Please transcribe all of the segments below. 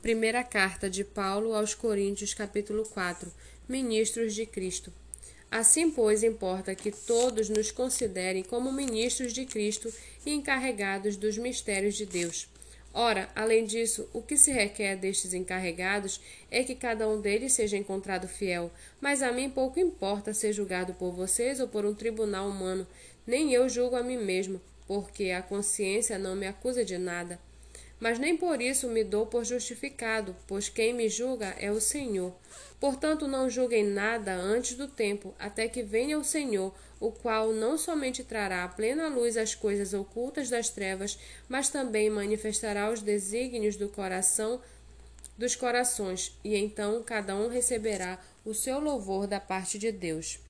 Primeira carta de Paulo aos Coríntios, capítulo 4. Ministros de Cristo. Assim, pois, importa que todos nos considerem como ministros de Cristo e encarregados dos mistérios de Deus. Ora, além disso, o que se requer destes encarregados é que cada um deles seja encontrado fiel. Mas a mim pouco importa ser julgado por vocês ou por um tribunal humano, nem eu julgo a mim mesmo, porque a consciência não me acusa de nada. Mas nem por isso me dou por justificado, pois quem me julga é o Senhor. Portanto, não julguem nada antes do tempo, até que venha o Senhor, o qual não somente trará à plena luz as coisas ocultas das trevas, mas também manifestará os desígnios do coração dos corações, e então cada um receberá o seu louvor da parte de Deus.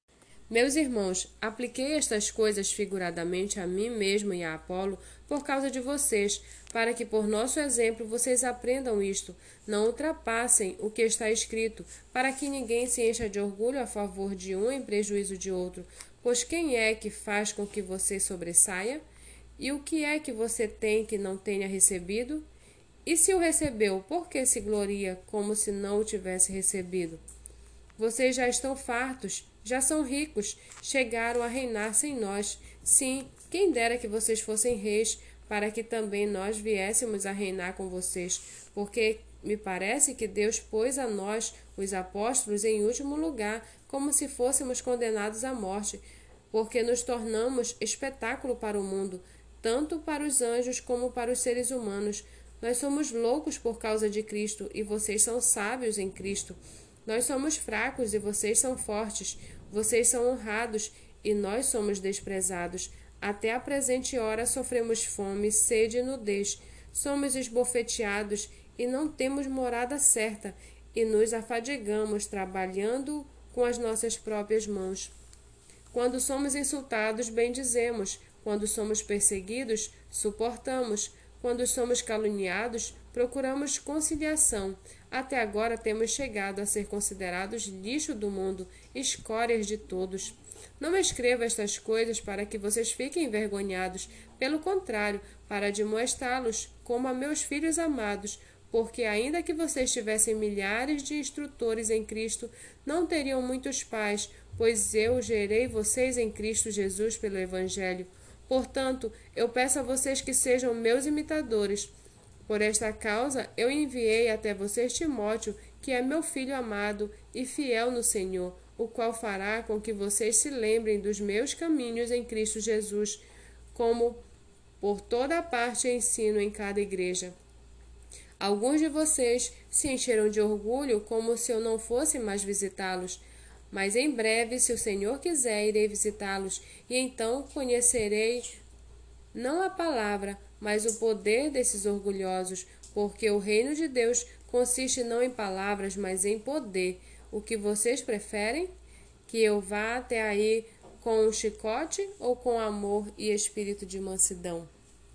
Meus irmãos, apliquei estas coisas figuradamente a mim mesmo e a Apolo por causa de vocês, para que por nosso exemplo vocês aprendam isto. Não ultrapassem o que está escrito, para que ninguém se encha de orgulho a favor de um em prejuízo de outro. Pois quem é que faz com que você sobressaia? E o que é que você tem que não tenha recebido? E se o recebeu, por que se gloria como se não o tivesse recebido? Vocês já estão fartos, já são ricos, chegaram a reinar sem nós. Sim, quem dera que vocês fossem reis, para que também nós viéssemos a reinar com vocês, porque me parece que Deus pôs a nós, os apóstolos, em último lugar, como se fôssemos condenados à morte, porque nos tornamos espetáculo para o mundo, tanto para os anjos como para os seres humanos. Nós somos loucos por causa de Cristo e vocês são sábios em Cristo. Nós somos fracos e vocês são fortes. Vocês são honrados e nós somos desprezados. Até a presente hora sofremos fome, sede e nudez. Somos esbofeteados e não temos morada certa, e nos afadigamos trabalhando com as nossas próprias mãos. Quando somos insultados, bendizemos. Quando somos perseguidos, suportamos. Quando somos caluniados, procuramos conciliação. Até agora temos chegado a ser considerados lixo do mundo, escórias de todos. Não escreva estas coisas para que vocês fiquem envergonhados, pelo contrário, para demonstrá-los como a meus filhos amados, porque ainda que vocês tivessem milhares de instrutores em Cristo, não teriam muitos pais, pois eu gerei vocês em Cristo Jesus pelo Evangelho. Portanto, eu peço a vocês que sejam meus imitadores. Por esta causa, eu enviei até vocês Timóteo, que é meu filho amado e fiel no Senhor, o qual fará com que vocês se lembrem dos meus caminhos em Cristo Jesus, como por toda parte ensino em cada igreja. Alguns de vocês se encheram de orgulho, como se eu não fosse mais visitá-los. Mas em breve, se o Senhor quiser, irei visitá-los, e então conhecerei não a palavra, mas o poder desses orgulhosos, porque o reino de Deus consiste não em palavras, mas em poder. O que vocês preferem? Que eu vá até aí com um chicote ou com amor e espírito de mansidão?